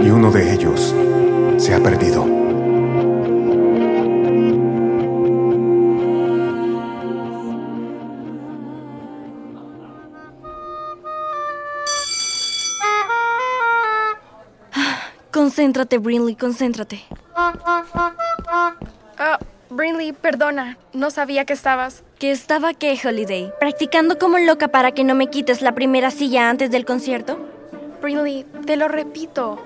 Y uno de ellos se ha perdido. Concéntrate, Brinley, concéntrate. Ah, Brinley, perdona. No sabía que estabas. ¿Qué estaba qué, Holiday? ¿Practicando como loca para que no me quites la primera silla antes del concierto? Brinley, te lo repito.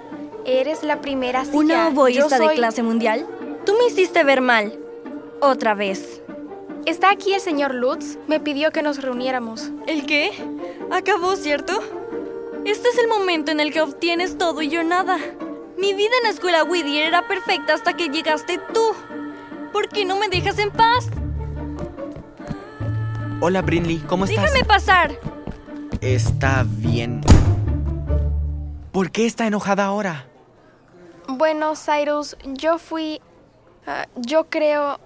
Eres la primera silla. ¿Una oboísta soy- de clase mundial? Tú me hiciste ver mal. Otra vez. ¿Está aquí el señor Lutz? Me pidió que nos reuniéramos. ¿El qué? Acabó, ¿cierto? Este es el momento en el que obtienes todo y yo nada. Mi vida en la escuela Whittier era perfecta hasta que llegaste tú. ¿Por qué no me dejas en paz? Hola Brinley, ¿cómo estás? Déjame pasar. Está bien. ¿Por qué está enojada ahora? Bueno, Cyrus, yo fui... ah, yo creo...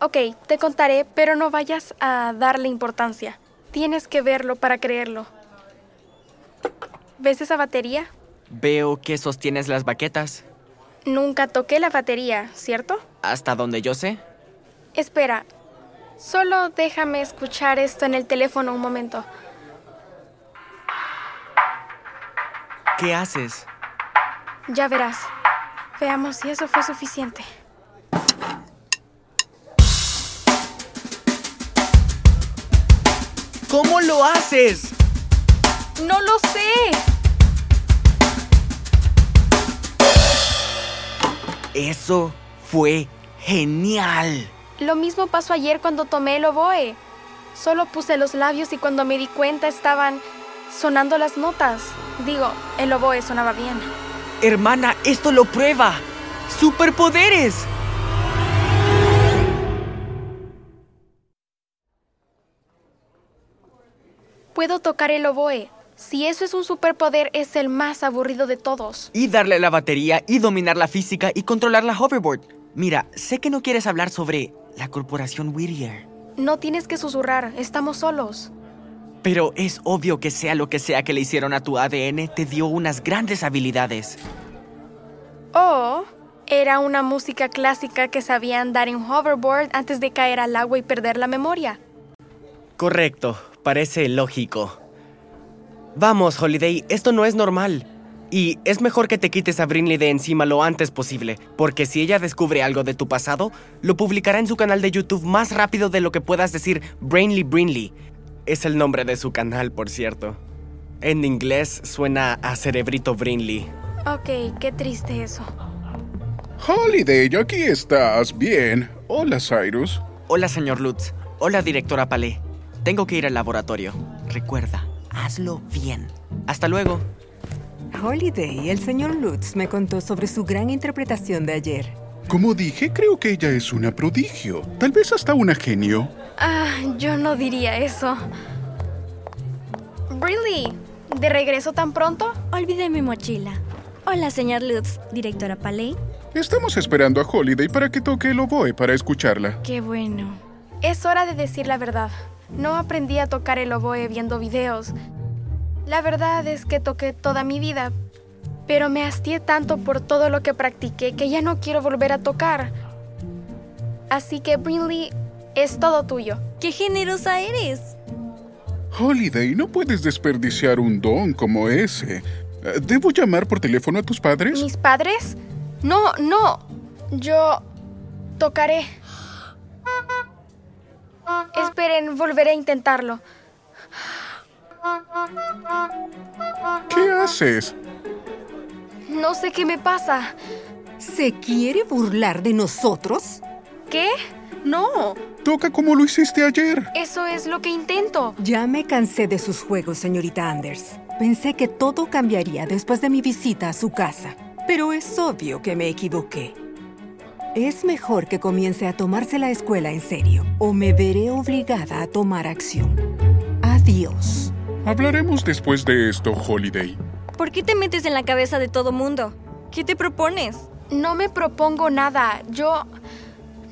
Ok, te contaré, pero no vayas a darle importancia. Tienes que verlo para creerlo. ¿Ves esa batería? Veo que sostienes las baquetas. Nunca toqué la batería, ¿cierto? Hasta donde yo sé. Espera, solo déjame escuchar esto en el teléfono un momento. ¿Qué haces? Ya verás. Veamos si eso fue suficiente. ¿Cómo lo haces? ¡No lo sé! Eso fue genial. Lo mismo pasó ayer cuando tomé el oboe. Solo puse los labios y cuando me di cuenta estaban sonando las notas. Digo, el oboe sonaba bien. Hermana, esto lo prueba. ¡Superpoderes! Puedo tocar el oboe. Si eso es un superpoder, es el más aburrido de todos. Y darle la batería y dominar la física y controlar la hoverboard. Mira, sé que no quieres hablar sobre la corporación Whittier. No tienes que susurrar, estamos solos. Pero es obvio que sea lo que sea que le hicieron a tu ADN, te dio unas grandes habilidades. O era una música clásica que sabía andar en hoverboard antes de caer al agua y perder la memoria. Correcto, parece lógico. Vamos, Holiday, esto no es normal. Y es mejor que te quites a Brinley de encima lo antes posible, porque si ella descubre algo de tu pasado, lo publicará en su canal de YouTube más rápido de lo que puedas decir Brainly Brinley. Es el nombre de su canal, por cierto. En inglés suena a Cerebrito Brinley. Ok, qué triste eso. Holiday, aquí estás. Bien. Hola, Cyrus. Hola, señor Lutz. Hola, directora Palé. Tengo que ir al laboratorio. Recuerda, hazlo bien. Hasta luego. Holiday, el señor Lutz me contó sobre su gran interpretación de ayer. Como dije, creo que ella es una prodigio. Tal vez hasta una genio. Ah, yo no diría eso. Brinley, ¿de regreso tan pronto? Olvidé mi mochila. Hola, señor Lutz, directora Paley. Estamos esperando a Holiday para que toque el oboe para escucharla. Qué bueno. Es hora de decir la verdad. No aprendí a tocar el oboe viendo videos. La verdad es que toqué toda mi vida, pero me hastié tanto por todo lo que practiqué que ya no quiero volver a tocar. Así que, Brinley, es todo tuyo. ¡Qué generosa eres! Holiday, no puedes desperdiciar un don como ese. ¿Debo llamar por teléfono a tus padres? ¿Mis padres? No, no. Yo tocaré. Esperen, volveré a intentarlo. ¿Qué haces? No sé qué me pasa. ¿Se quiere burlar de nosotros? ¿Qué? No, Toca como lo hiciste ayer. eso es lo que intento. Ya me cansé de sus juegos, señorita Anders. Pensé que todo cambiaría después de mi visita a su casa. pero es obvio que me equivoqué. Es mejor que comience a tomarse la escuela en serio o me veré obligada a tomar acción. Adiós. Hablaremos después de esto, Holiday. ¿Por qué te metes en la cabeza de todo mundo? ¿Qué te propones? No me propongo nada. Yo...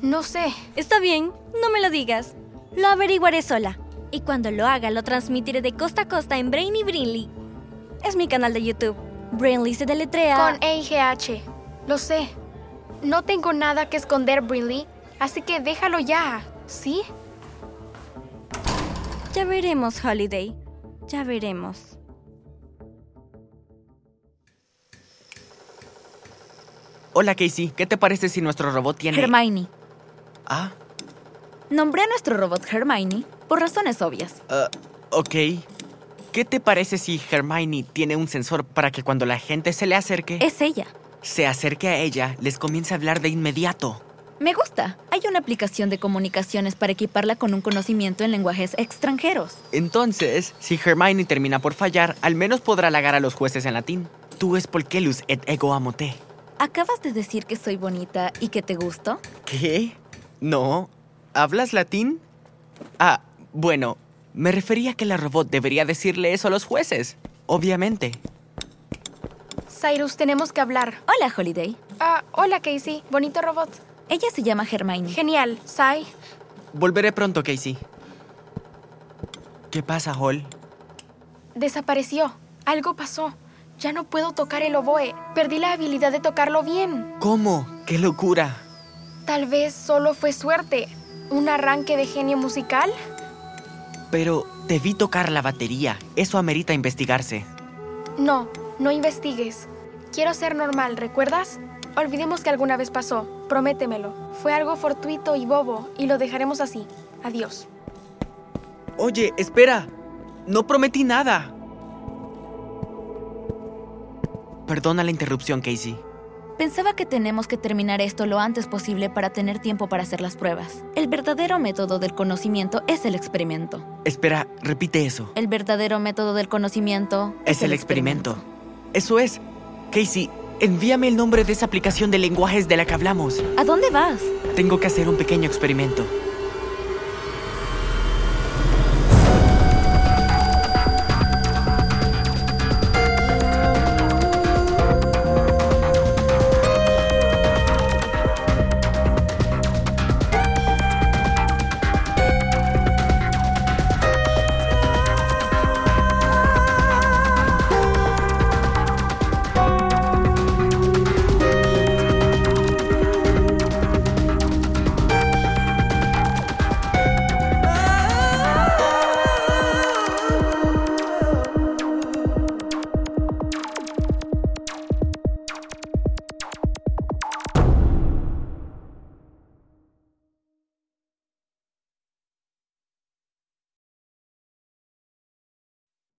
No sé. Está bien, no me lo digas. Lo averiguaré sola. Y cuando lo haga, lo transmitiré de costa a costa en Brainy Brinley. Es mi canal de YouTube. Brainly se deletrea. Con E-I-G-H. Lo sé. No tengo nada que esconder, Brinley. Así que déjalo ya. ¿Sí? Ya veremos, Holiday. Ya veremos. Hola, Casey. ¿Qué te parece si nuestro robot tiene... Hermione. Ah, Nombré a nuestro robot Hermione por razones obvias. ah, ok. ¿Qué te parece si Hermione tiene un sensor para que cuando la gente se le acerque, Es ella. se acerque a ella, les comience a hablar de inmediato? Me gusta. Hay una aplicación de comunicaciones para equiparla con un conocimiento en lenguajes extranjeros. Entonces, si Hermione termina por fallar, al menos podrá halagar a los jueces en latín. Tu es polcelus et ego amo te. ¿Acabas de decir que soy bonita y que te gusto? ¿Qué? No. ¿Hablas latín? Ah, bueno, me refería a que la robot debería decirle eso a los jueces. Obviamente. Cyrus, tenemos que hablar. Hola, Holiday. Ah, hola, Casey. Bonito robot. Ella se llama Hermione. Genial. Sai. Volveré pronto, Casey. ¿Qué pasa, Hall? Desapareció. Algo pasó. Ya no puedo tocar el oboe. Perdí la habilidad de tocarlo bien. ¿Cómo? ¡Qué locura! Tal vez solo fue suerte. ¿Un arranque de genio musical? Pero te vi tocar la batería. Eso amerita investigarse. No, no investigues. Quiero ser normal, ¿recuerdas? Olvidemos que alguna vez pasó. Prométemelo. Fue algo fortuito y bobo, y lo dejaremos así. Adiós. Oye, espera. No prometí nada. Perdona la interrupción, Casey. Pensaba que tenemos que terminar esto lo antes posible para tener tiempo para hacer las pruebas. El verdadero método del conocimiento es el experimento. Espera, repite eso. El verdadero método del conocimiento Es el experimento. Eso es. Casey, envíame el nombre de esa aplicación de lenguajes de la que hablamos. ¿A dónde vas? Tengo que hacer un pequeño experimento.